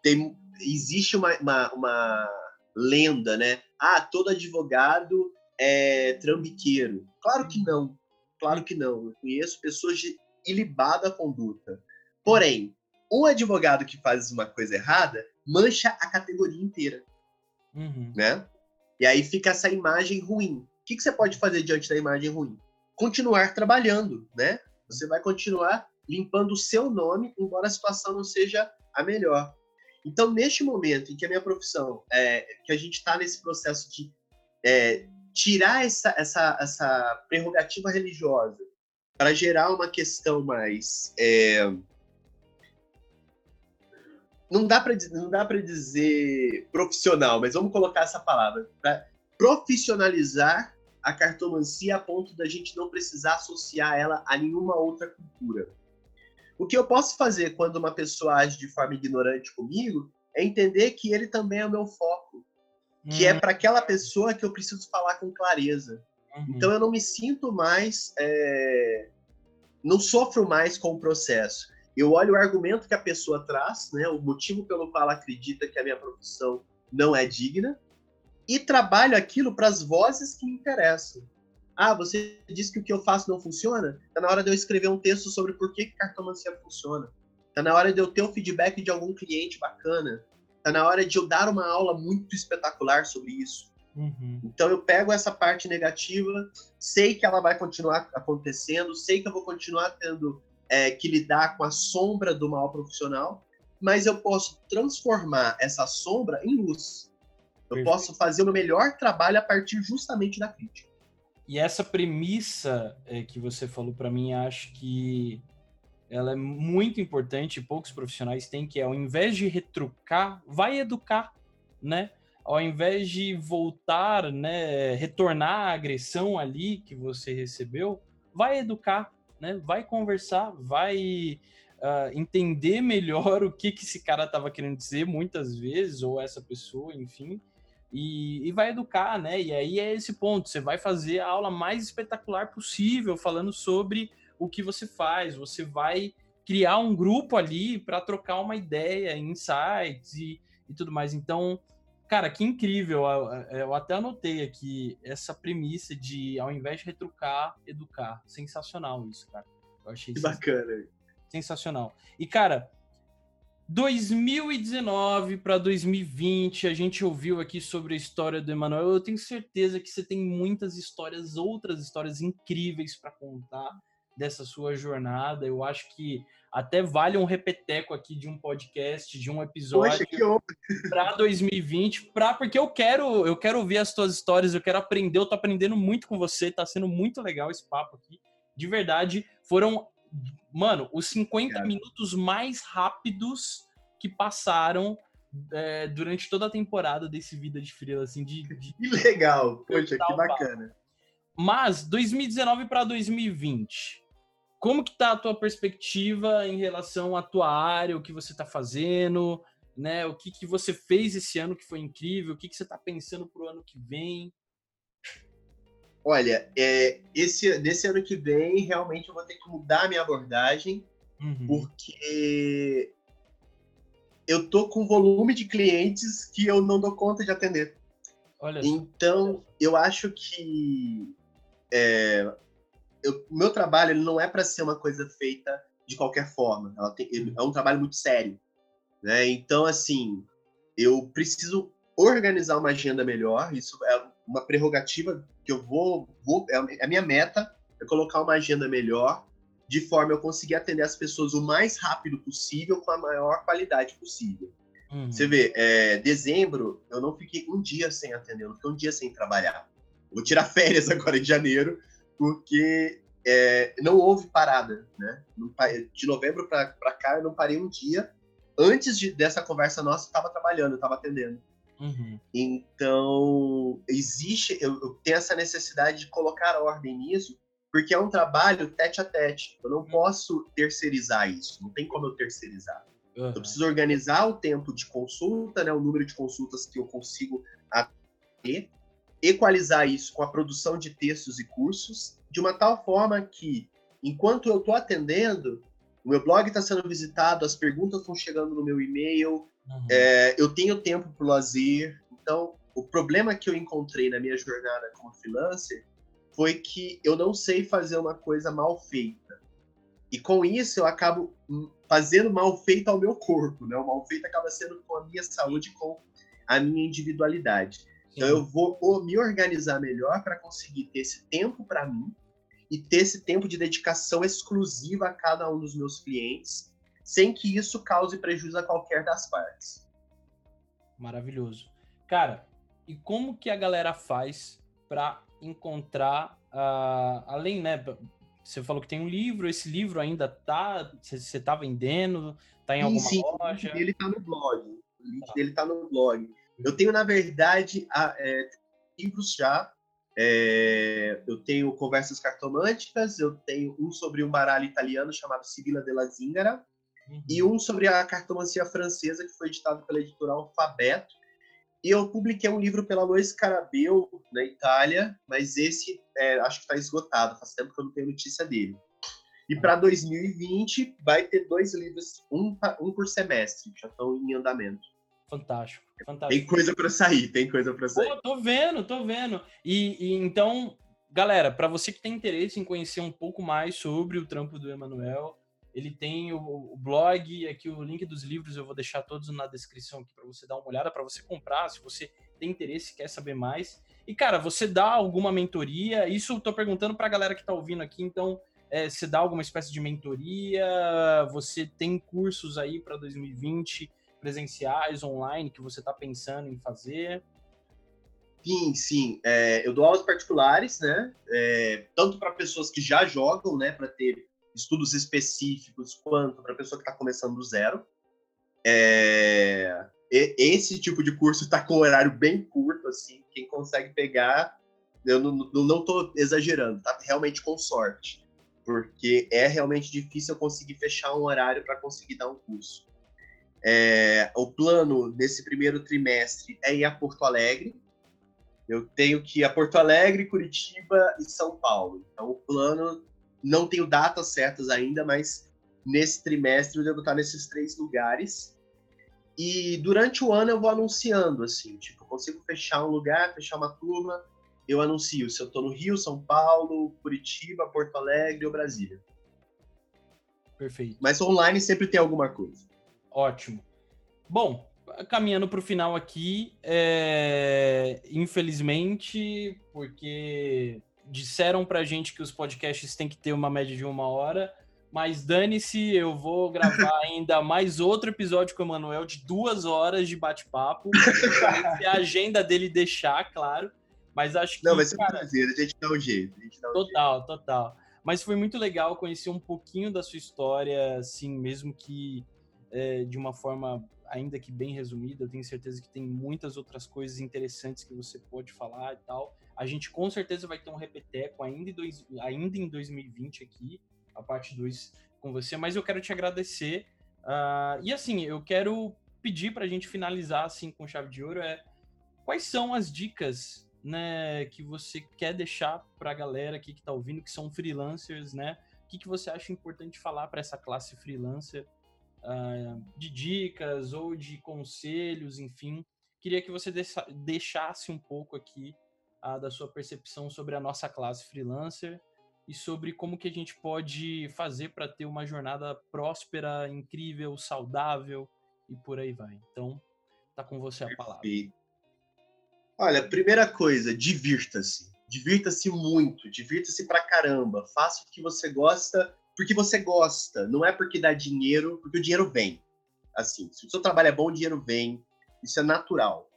tem, existe uma, uma, uma, lenda, né? Ah, todo advogado é trambiqueiro. Claro que não. Claro que não. Eu conheço pessoas de ilibada conduta. Porém, um advogado que faz uma coisa errada mancha a categoria inteira. Uhum. Né? E aí fica essa imagem ruim. O que, que você pode fazer diante da imagem ruim? Continuar trabalhando, né? Você vai continuar limpando o seu nome, embora a situação não seja a melhor. Então, neste momento em que a minha profissão, é, que a gente está nesse processo de é, tirar essa, essa, essa prerrogativa religiosa para gerar uma questão mais é, não dá para dizer profissional, mas vamos colocar essa palavra para profissionalizar a cartomancia a ponto da gente não precisar associar ela a nenhuma outra cultura. O que eu posso fazer quando uma pessoa age de forma ignorante comigo é entender que ele também é o meu foco, uhum. que é uhum. para aquela pessoa que eu preciso falar com clareza. Uhum. Então eu não me sinto mais, é... não sofro mais com o processo eu olho o argumento que a pessoa traz, né, o motivo pelo qual ela acredita que a minha profissão não é digna, e trabalho aquilo para as vozes que me interessam. Ah, você disse que o que eu faço não funciona? Está na hora de eu escrever um texto sobre por que cartomancia funciona. Está na hora de eu ter o feedback de algum cliente bacana. Está na hora de eu dar uma aula muito espetacular sobre isso. Uhum. Então eu pego essa parte negativa, sei que ela vai continuar acontecendo, sei que eu vou continuar tendo é, que lidar com a sombra do mal profissional, mas eu posso transformar essa sombra em luz. Eu Perfeito. posso fazer o meu melhor trabalho a partir justamente da crítica. E essa premissa é, que você falou para mim, acho que ela é muito importante. Poucos profissionais têm que é, ao invés de retrucar, vai educar, né? Ao invés de voltar, né, retornar a agressão ali que você recebeu, vai educar, né? Vai conversar, vai uh, entender melhor o que, que esse cara estava querendo dizer muitas vezes, ou essa pessoa, enfim, e, e, vai educar, né? E aí é esse ponto, você vai fazer a aula mais espetacular possível, falando sobre o que você faz, você vai criar um grupo ali para trocar uma ideia, insights e, e tudo mais. Então, Cara, que incrível. Eu até anotei aqui essa premissa de, ao invés de retrucar, educar. Sensacional isso, cara. Eu achei que bacana. Sensacional. E, cara, 2019 para 2020, a gente ouviu aqui sobre a história do Emanuel. Eu tenho certeza que você tem muitas histórias, outras histórias incríveis para contar dessa sua jornada. Eu acho que até vale um repeteco aqui de um podcast, de um episódio para 2020, para porque eu quero, eu quero ouvir as tuas histórias, eu quero aprender, eu tô aprendendo muito com você, tá sendo muito legal esse papo aqui. De verdade, foram, mano, os 50 minutos mais rápidos que passaram é, durante toda a temporada desse Vida de Frila, assim, de... de... Que legal! Poxa, que bacana. Mas, 2019 para 2020, como que tá a tua perspectiva em relação à tua área, o que você está fazendo, né? O que, que você fez esse ano que foi incrível, o que, que você está pensando para o ano que vem? Olha, é, esse, nesse ano que vem, realmente eu vou ter que mudar a minha abordagem, uhum. porque eu tô com volume de clientes que eu não dou conta de atender. Olha então, eu acho que é, o meu trabalho ele não é para ser uma coisa feita de qualquer forma. Tem, é um trabalho muito sério. Né? Então, assim, eu preciso organizar uma agenda melhor. Isso é uma prerrogativa que eu vou, vou é a minha meta é colocar uma agenda melhor, de forma eu conseguir atender as pessoas o mais rápido possível, com a maior qualidade possível. Uhum. Você vê, é, dezembro eu não fiquei um dia sem atender, eu não fiquei um dia sem trabalhar. vou tirar férias agora em janeiro, porque é, não houve parada, né? De novembro para cá eu não parei um dia. Antes de, dessa conversa nossa, eu estava trabalhando, eu estava atendendo. Uhum. Então, existe, eu, eu, tenho essa necessidade de colocar ordem nisso, porque é um trabalho tete a tete. Eu não uhum. posso terceirizar isso, não tem como eu terceirizar. Uhum. Eu preciso organizar o tempo de consulta, né, o número de consultas que eu consigo atender, equalizar isso com a produção de textos e cursos, de uma tal forma que, enquanto eu estou atendendo, o meu blog está sendo visitado, as perguntas estão chegando no meu e-mail, uhum. é, eu tenho tempo para o lazer. Então, o problema que eu encontrei na minha jornada como freelancer foi que eu não sei fazer uma coisa mal feita. E com isso eu acabo fazendo mal feito ao meu corpo, né? O mal feito acaba sendo com a minha saúde, com a minha individualidade. Então eu vou me organizar melhor para conseguir ter esse tempo para mim e ter esse tempo de dedicação exclusiva a cada um dos meus clientes, sem que isso cause prejuízo a qualquer das partes. Maravilhoso. Cara, e como que a galera faz para encontrar, uh, além, né, você falou que tem um livro, esse livro ainda tá, você está vendendo, tá em sim, alguma sim, loja? Ele tá no blog, o link tá. dele tá no blog. Eu tenho, na verdade, a, é, livros já. É, eu tenho Conversas Cartomânticas, eu tenho um sobre um baralho italiano chamado Sibila della Zingara, uhum. e um sobre a cartomancia francesa, que foi editado pela editora Alfabeto. E eu publiquei um livro pela Lois Carabeu, na Itália, mas esse é, acho que está esgotado, faz tempo que eu não tenho notícia dele. E para 2020 vai ter dois livros, um, um por semestre, já estão em andamento. Fantástico, fantástico. Tem coisa para sair, tem coisa para sair. Pô, tô vendo, tô vendo. E, e então, galera, para você que tem interesse em conhecer um pouco mais sobre o trampo do Emanuel, ele tem o, o, blog, aqui o link dos livros eu vou deixar todos na descrição aqui para você dar uma olhada, para você comprar, se você tem interesse, quer saber mais. E cara, você dá alguma mentoria? Isso eu tô perguntando para a galera que tá ouvindo aqui, então é, você dá alguma espécie de mentoria? Você tem cursos aí para 2020? Presenciais, online, que você está pensando em fazer? Sim, sim. É, eu dou aulas particulares, né? É, tanto para pessoas que já jogam, né? Para ter estudos específicos, quanto para pessoa que está começando do zero. É, esse tipo de curso está com horário bem curto, assim. Quem consegue pegar, eu não estou exagerando, tá realmente com sorte. Porque é realmente difícil eu conseguir fechar um horário para conseguir dar um curso. É, o plano nesse primeiro trimestre é ir a Porto Alegre. Eu tenho que ir a Porto Alegre, Curitiba e São Paulo. Então, o plano, não tenho datas certas ainda, mas nesse trimestre eu devo estar nesses três lugares. E durante o ano eu vou anunciando, assim, tipo, eu consigo fechar um lugar, fechar uma turma, eu anuncio se eu estou no Rio, São Paulo, Curitiba, Porto Alegre ou Brasília. Perfeito. Mas online sempre tem alguma coisa. Ótimo. Bom, caminhando para o final aqui, é... infelizmente, porque disseram para gente que os podcasts têm que ter uma média de uma hora, mas dane-se, eu vou gravar ainda mais outro episódio com o Emanuel de duas horas de bate-papo. se a agenda dele deixar, claro. Mas acho que. Não, vai ser um prazer, a gente dá um jeito. Dá um total, jeito. total. Mas foi muito legal conhecer um pouquinho da sua história, assim, mesmo que é, de uma forma ainda que bem resumida. Eu tenho certeza que tem muitas outras coisas interessantes que você pode falar e tal. A gente com certeza vai ter um repeteco ainda em, dois, ainda em 2020 aqui, a parte 2 com você, mas eu quero te agradecer. Uh, e assim, eu quero pedir para a gente finalizar assim com chave de ouro é quais são as dicas né, que você quer deixar para a galera aqui que está ouvindo, que são freelancers, né? O que, que você acha importante falar para essa classe freelancer uh, de dicas ou de conselhos, enfim. Queria que você deixasse um pouco aqui uh, da sua percepção sobre a nossa classe freelancer e sobre como que a gente pode fazer para ter uma jornada próspera, incrível, saudável e por aí vai. Então, tá com você a palavra. Olha, primeira coisa, divirta-se. Divirta-se muito, divirta-se pra caramba. Faça o que você gosta porque você gosta, não é porque dá dinheiro, porque o dinheiro vem. Assim, se o seu trabalho é bom, o dinheiro vem. Isso é natural.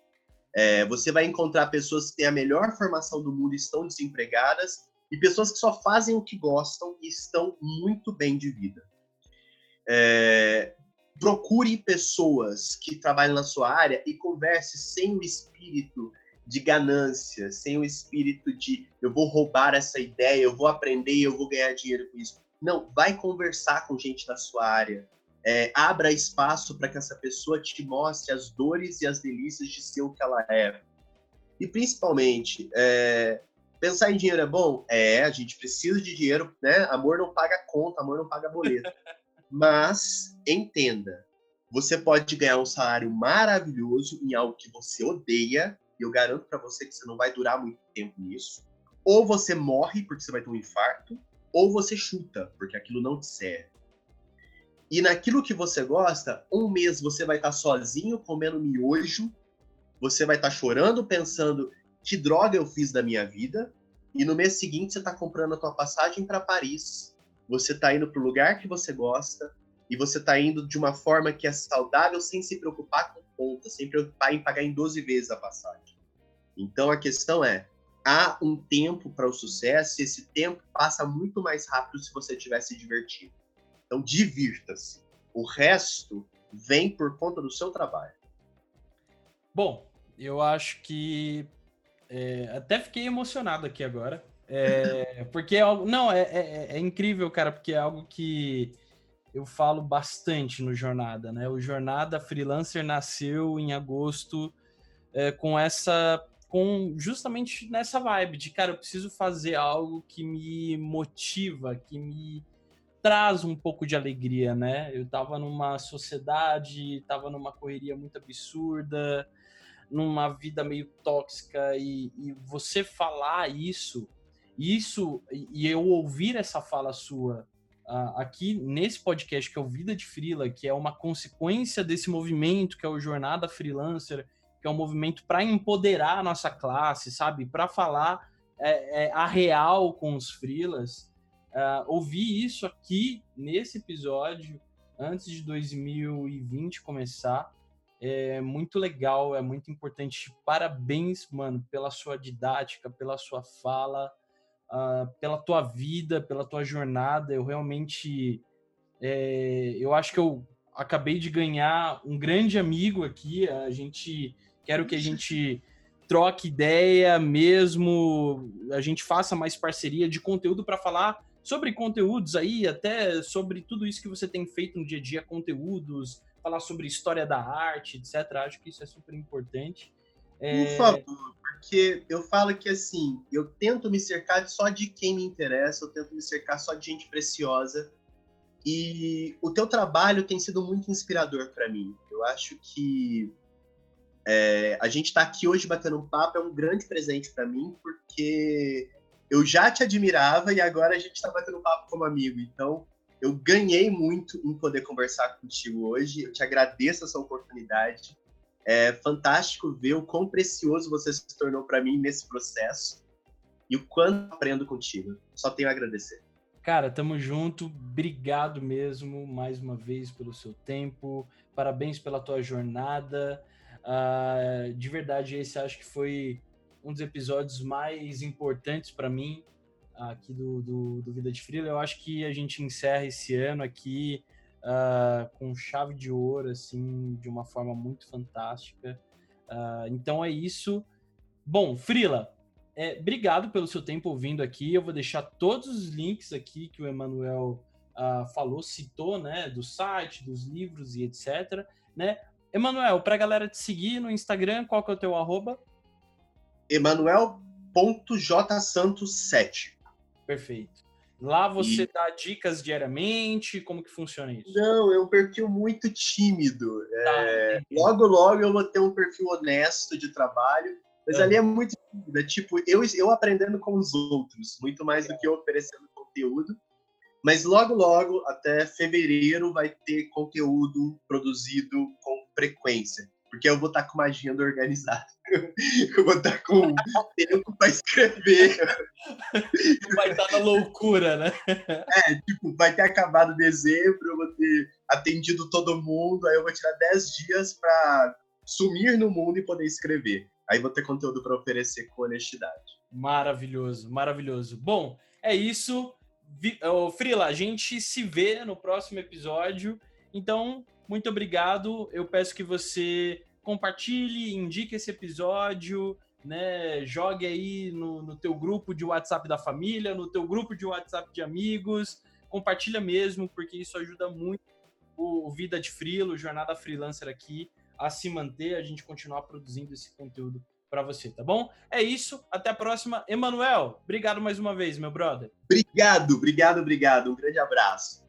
É, você vai encontrar pessoas que têm a melhor formação do mundo e estão desempregadas, e pessoas que só fazem o que gostam e estão muito bem de vida. É, procure pessoas que trabalham na sua área e converse sem o espírito de ganância, sem o espírito de eu vou roubar essa ideia, eu vou aprender, eu vou ganhar dinheiro com isso. Não, vai conversar com gente da sua área. É, abra espaço para que essa pessoa te mostre as dores e as delícias de ser o que ela é. E principalmente, é, pensar em dinheiro é bom? É, a gente precisa de dinheiro, né? Amor não paga conta, amor não paga boleto. Mas entenda, você pode ganhar um salário maravilhoso em algo que você odeia, e eu garanto para você que você não vai durar muito tempo nisso. Ou você morre porque você vai ter um infarto, ou você chuta, porque aquilo não te serve. E naquilo que você gosta, um mês você vai estar sozinho comendo miojo, você vai estar chorando, pensando que droga eu fiz da minha vida, e no mês seguinte você está comprando a tua passagem para Paris, você está indo para o lugar que você gosta, e você está indo de uma forma que é saudável, sem se preocupar com conta, sem preocupar em pagar em 12 vezes a passagem. Então a questão é, há um tempo para o sucesso e esse tempo passa muito mais rápido se você estiver se divertindo. Então, divirta-se. O resto vem por conta do seu trabalho. Bom, eu acho que é, até fiquei emocionado aqui agora. É, porque é algo. Não, é, é, é, incrível, cara, porque é algo que eu falo bastante no Jornada, né? O Jornada Freelancer nasceu em agosto é, com essa com justamente nessa vibe de, cara, eu preciso fazer algo que me motiva, que me traz um pouco de alegria, né? Eu tava numa sociedade, tava numa correria muito absurda, numa vida meio tóxica e, e você falar isso, isso e eu ouvir essa fala sua uh, aqui nesse podcast que é o Vida de Frila, que é uma consequência desse movimento que é o Jornada Freelancer, que é um movimento para empoderar a nossa classe, sabe? Para falar é, é, a real com os frilas. Uh, ouvir isso aqui nesse episódio, antes de 2020 começar, é muito legal, é muito importante. Parabéns, mano, pela sua didática, pela sua fala, uh, pela tua vida, pela tua jornada. Eu realmente. É, eu acho que eu acabei de ganhar um grande amigo aqui. A gente Quero que a gente troque ideia mesmo, a gente faça mais parceria de conteúdo para falar sobre conteúdos aí, até sobre tudo isso que você tem feito no dia a dia, conteúdos, falar sobre história da arte, etc. Acho que isso é super importante. É... Por favor, porque eu falo que assim, eu tento me cercar só de quem me interessa, eu tento me cercar só de gente preciosa. E o teu trabalho tem sido muito inspirador para mim. Eu acho que é, a gente está aqui hoje batendo um papo é um grande presente para mim, porque eu já te admirava e agora a gente está batendo um papo como amigo. Então, eu ganhei muito em poder conversar contigo hoje. Eu te agradeço essa oportunidade. É fantástico ver o quão precioso você se tornou para mim nesse processo e o quanto aprendo contigo. Só tenho a agradecer. Cara, tamo junto. Obrigado mesmo mais uma vez pelo seu tempo. Parabéns pela tua jornada. Uh, de verdade, esse acho que foi um dos episódios mais importantes para mim aqui do, do, do, Vida de Frila. Eu acho que a gente encerra esse ano aqui uh, com chave de ouro, assim, de uma forma muito fantástica. Uh, então é isso. Bom, Frila, é, obrigado pelo seu tempo ouvindo aqui. Eu vou deixar todos os links aqui que o Emanuel uh, falou, citou, né, do site, dos livros e etc. Né? Emanuel, para a galera te seguir no Instagram, qual que é o teu arroba? Emanuel.jsantos7. Perfeito. Lá você e... dá dicas diariamente? Como que funciona isso? Não, é um perfil muito tímido. Tá. É... Logo, logo eu vou ter um perfil honesto de trabalho, mas é. ali é muito tímido. É tipo, eu, eu aprendendo com os outros, muito mais do que eu oferecendo conteúdo. Mas logo, logo, até fevereiro, vai ter conteúdo produzido com frequência. Porque eu vou estar com uma agenda organizada. Eu vou estar com tempo para escrever. Vai estar na loucura, né? É, tipo, vai ter acabado dezembro, eu vou ter atendido todo mundo, aí eu vou tirar 10 dias para sumir no mundo e poder escrever. Aí vou ter conteúdo para oferecer com honestidade. Maravilhoso, maravilhoso. Bom, é isso. Frila, a gente se vê no próximo episódio. Então, muito obrigado. Eu peço que você compartilhe, indique esse episódio, né? Jogue aí no, no teu grupo de WhatsApp da família, no teu grupo de WhatsApp de amigos. Compartilha mesmo, porque isso ajuda muito o, o Vida de Frilo, Jornada Freelancer aqui, a se manter, a gente continuar produzindo esse conteúdo para você, tá bom? É isso, até a próxima. Emanuel, obrigado mais uma vez, meu brother. Obrigado, obrigado, obrigado. Um grande abraço.